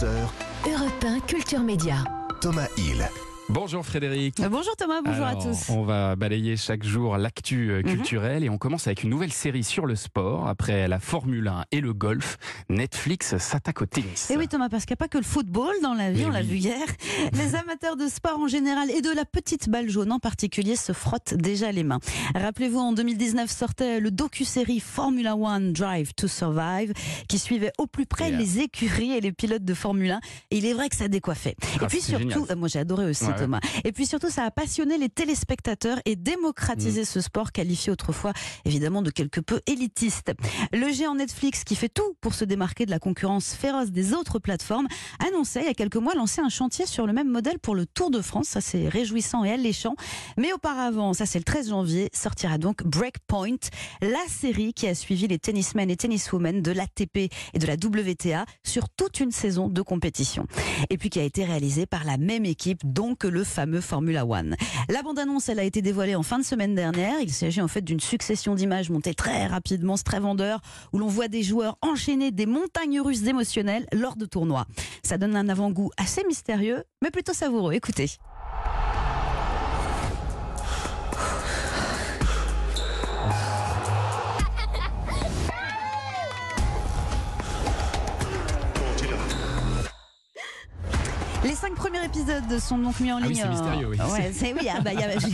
13h, Europe 1 Culture Média. Thomas Hill. Bonjour Frédéric. Euh, Bonjour Thomas, bonjour Alors, à tous. On va balayer chaque jour l'actu euh, culturelle et on commence avec une nouvelle série sur le sport. Après la Formule 1 et le golf, Netflix s'attaque au tennis. Et oui Thomas, parce qu'il n'y a pas que le football dans la vie, Mais on l'a vu hier. Les amateurs de sport en général et de la petite balle jaune en particulier se frottent déjà les mains. Rappelez-vous, en 2019 sortait le docu-série Formula One Drive to Survive qui suivait au plus près Yeah. les écuries et les pilotes de Formule 1. Et il est vrai que ça décoiffait. Ah, et puis surtout, génial. euh, moi j'ai adoré aussi ouais. Thomas. Et puis surtout, ça a passionné les téléspectateurs et Mm. démocratisé ce sport qualifié autrefois évidemment de quelque peu élitiste. Le géant Netflix, qui fait tout pour se démarquer de la concurrence féroce des autres plateformes, annonçait il y a quelques mois lancer un chantier sur le même modèle pour le Tour de France. Ça, c'est réjouissant et alléchant. Mais auparavant, ça c'est le 13 janvier, sortira donc Breakpoint, la série qui a suivi les tennismen et tenniswomen de l'ATP et de la WTA sur toute une saison de compétition. Et puis qui a été réalisée par la même équipe, donc le fameux Formula One. La bande-annonce, elle a été dévoilée en fin de semaine dernière. Il s'agit en fait d'une succession d'images montées très rapidement, c'est très vendeur, où l'on voit des joueurs enchaîner des montagnes russes émotionnelles lors de tournois. Ça donne un avant-goût assez mystérieux, mais plutôt savoureux. Écoutez. Premiers épisodes sont donc mis en Ah oui, ligne. c'est en- mystérieux, oui. Ouais, c'est oui, il n'y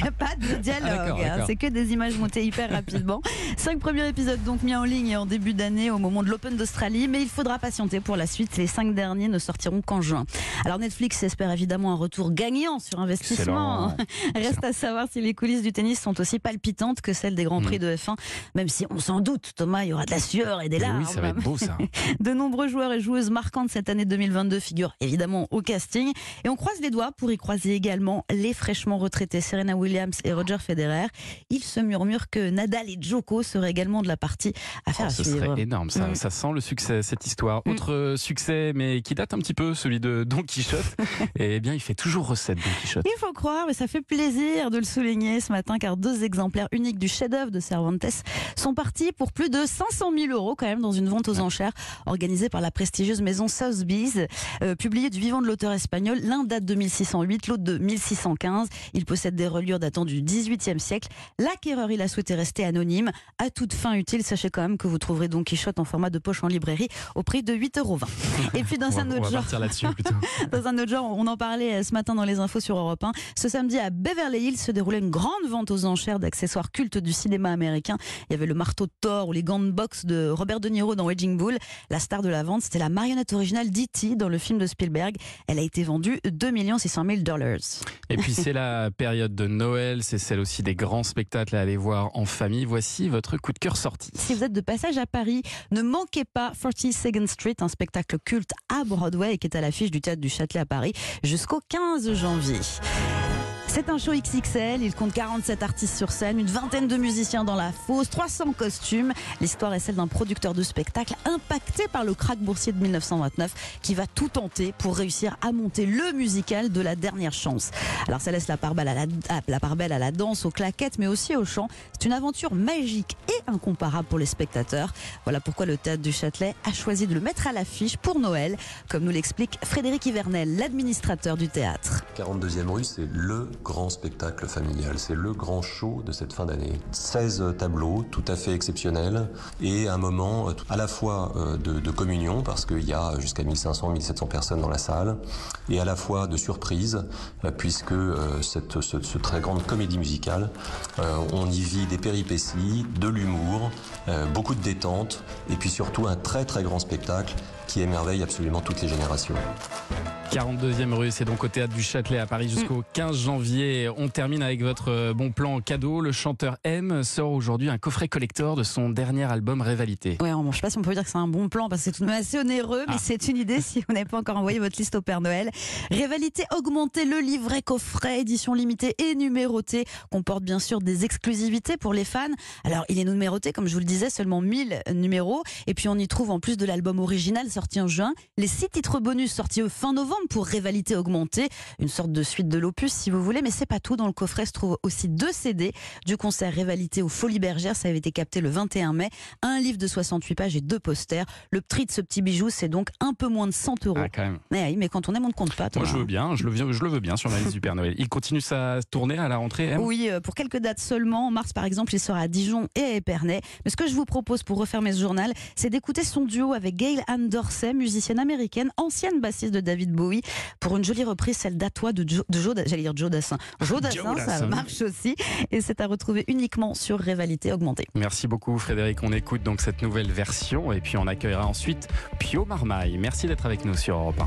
a, pas de dialogue. Ah, d'accord, hein, d'accord. c'est que des images montées hyper rapidement. Cinq premiers épisodes donc mis en ligne en début d'année au moment de l'Open d'Australie, mais il faudra patienter pour la suite. Les cinq derniers ne sortiront qu'en juin. Alors Netflix espère évidemment un retour gagnant sur investissement. Reste à savoir si les coulisses du tennis sont aussi palpitantes que celles des grands prix de F1, même si on s'en doute, Thomas, il y aura de la sueur et des larmes. oui, ça va être beau ça. De nombreux joueurs et joueuses marquantes cette année 2022 figurent évidemment au casting. Et on croise les doigts pour y croiser également les fraîchement retraités Serena Williams et Roger Federer. Il se murmure que Nadal et Djoko seraient également de la partie à faire Oh, à ce suivre. serait énorme, ça, Mm. ça sent le succès, cette histoire. Mm. Autre euh, succès, mais qui date un petit peu, celui de Don Quichotte. Eh bien, il fait toujours recette, Don Quichotte. Il faut croire, mais ça fait plaisir de le souligner ce matin, car deux exemplaires uniques du chef-d'œuvre de Cervantes sont partis pour plus de 500 000 euros quand même dans une vente aux enchères organisée par la prestigieuse maison Sotheby's, euh, publiée du vivant de l'auteur espagnol. L'un date de 1608, l'autre de 1615. Il possède des reliures datant du XVIIIe siècle. L'acquéreur, il a souhaité rester anonyme. À toute fin utile, sachez quand même que vous trouverez Don Quichotte en format de poche en librairie au prix de 8,20 euros. Et puis dans On un autre genre. Dans un autre genre, on en parlait euh, ce matin dans les infos sur Europe 1. Ce samedi à Beverly Hills se déroulait une grande vente aux enchères d'accessoires cultes du cinéma américain. Il y avait le marteau de Thor ou les gants de boxe de Robert De Niro dans Raging Bull. La star de la vente, c'était la marionnette originale d'E.T. dans le film de Spielberg. Elle a été vendue 2 600 000 dollars. Et puis c'est la période de Noël, c'est celle aussi des grands spectacles à aller voir en famille. Voici votre coup de cœur sorti. Si vous êtes de passage à Paris, ne manquez pas 42nd Street, un spectacle culte à Broadway et qui est à l'affiche du théâtre du Châtelet à Paris jusqu'au 15 janvier. C'est un show XXL, il compte 47 artistes sur scène, une vingtaine de musiciens dans la fosse, 300 costumes. L'histoire est celle d'un producteur de spectacle impacté par le krach boursier de 1929 qui va tout tenter pour réussir à monter le musical de la dernière chance. Alors ça laisse la part belle à la, part belle à la danse, aux claquettes, mais aussi au chant. C'est une aventure magique et incomparable pour les spectateurs. Voilà pourquoi le théâtre du Châtelet a choisi de le mettre à l'affiche pour Noël, comme nous l'explique Frédéric Hivernel, l'administrateur du théâtre. 42e rue, c'est le grand spectacle familial, c'est le grand show de cette fin d'année. 16 tableaux tout à fait exceptionnels et un moment euh, à la fois euh, de, communion parce qu'il y a jusqu'à 1500-1700 personnes dans la salle et à la fois de surprise euh, puisque cette, ce, ce très grande comédie musicale, on y vit des péripéties, de l'humour, beaucoup de détente et puis surtout un très très grand spectacle qui émerveille absolument toutes les générations. 42e rue, c'est donc au théâtre du Châtelet à Paris jusqu'au 15 janvier. On termine avec votre euh, bon plan cadeau. Le chanteur M sort aujourd'hui un coffret collector de son dernier album Révalité. Ouais, bon, je sais pas si on peut dire que c'est un bon plan parce que c'est tout de même assez onéreux, mais Ah. c'est une idée si vous n'avez pas encore envoyé votre liste au Père Noël. Rivalité augmentée, le livret coffret, édition limitée et numérotée, comporte bien sûr des exclusivités pour les fans. Alors, il est numéroté, comme je vous le disais, seulement 1000 numéros. Et puis, on y trouve en plus de l'album original sorti en juin, les six titres bonus sortis fin novembre pour Rivalité Augmentée, une sorte de suite de l'opus si vous voulez, mais c'est pas tout. Dans le coffret se trouvent aussi deux CD du concert Rivalité aux Folies Bergères, ça avait été capté le 21 mai, un livre de 68 pages et deux posters. Le prix de ce petit bijou, c'est donc un peu moins de 100 euros. Ah, quand même. Mais, quand on aime, on ne compte pas. Moi, je veux bien, je le, veux- je le veux bien sur ma liste du Père Noël. Il continue sa tournée à la rentrée, M Oui, euh, pour quelques dates seulement. En mars, par exemple, il sera à Dijon et à Épernay. Mais ce que je vous propose pour refermer ce journal, c'est d'écouter son duo avec Gail Ann Dorsey, musicienne américaine, ancienne bassiste de David Bowie, pour une jolie reprise, celle d'Atois de, Jo- de j'allais dire Joe Dassin. Joe Dassin, Joe ça marche aussi. Et c'est à retrouver uniquement sur Rivalité Augmentée. Merci beaucoup Frédéric, on écoute donc cette nouvelle version et puis on accueillera ensuite Pio Marmaille. Merci d'être avec nous sur Europe 1.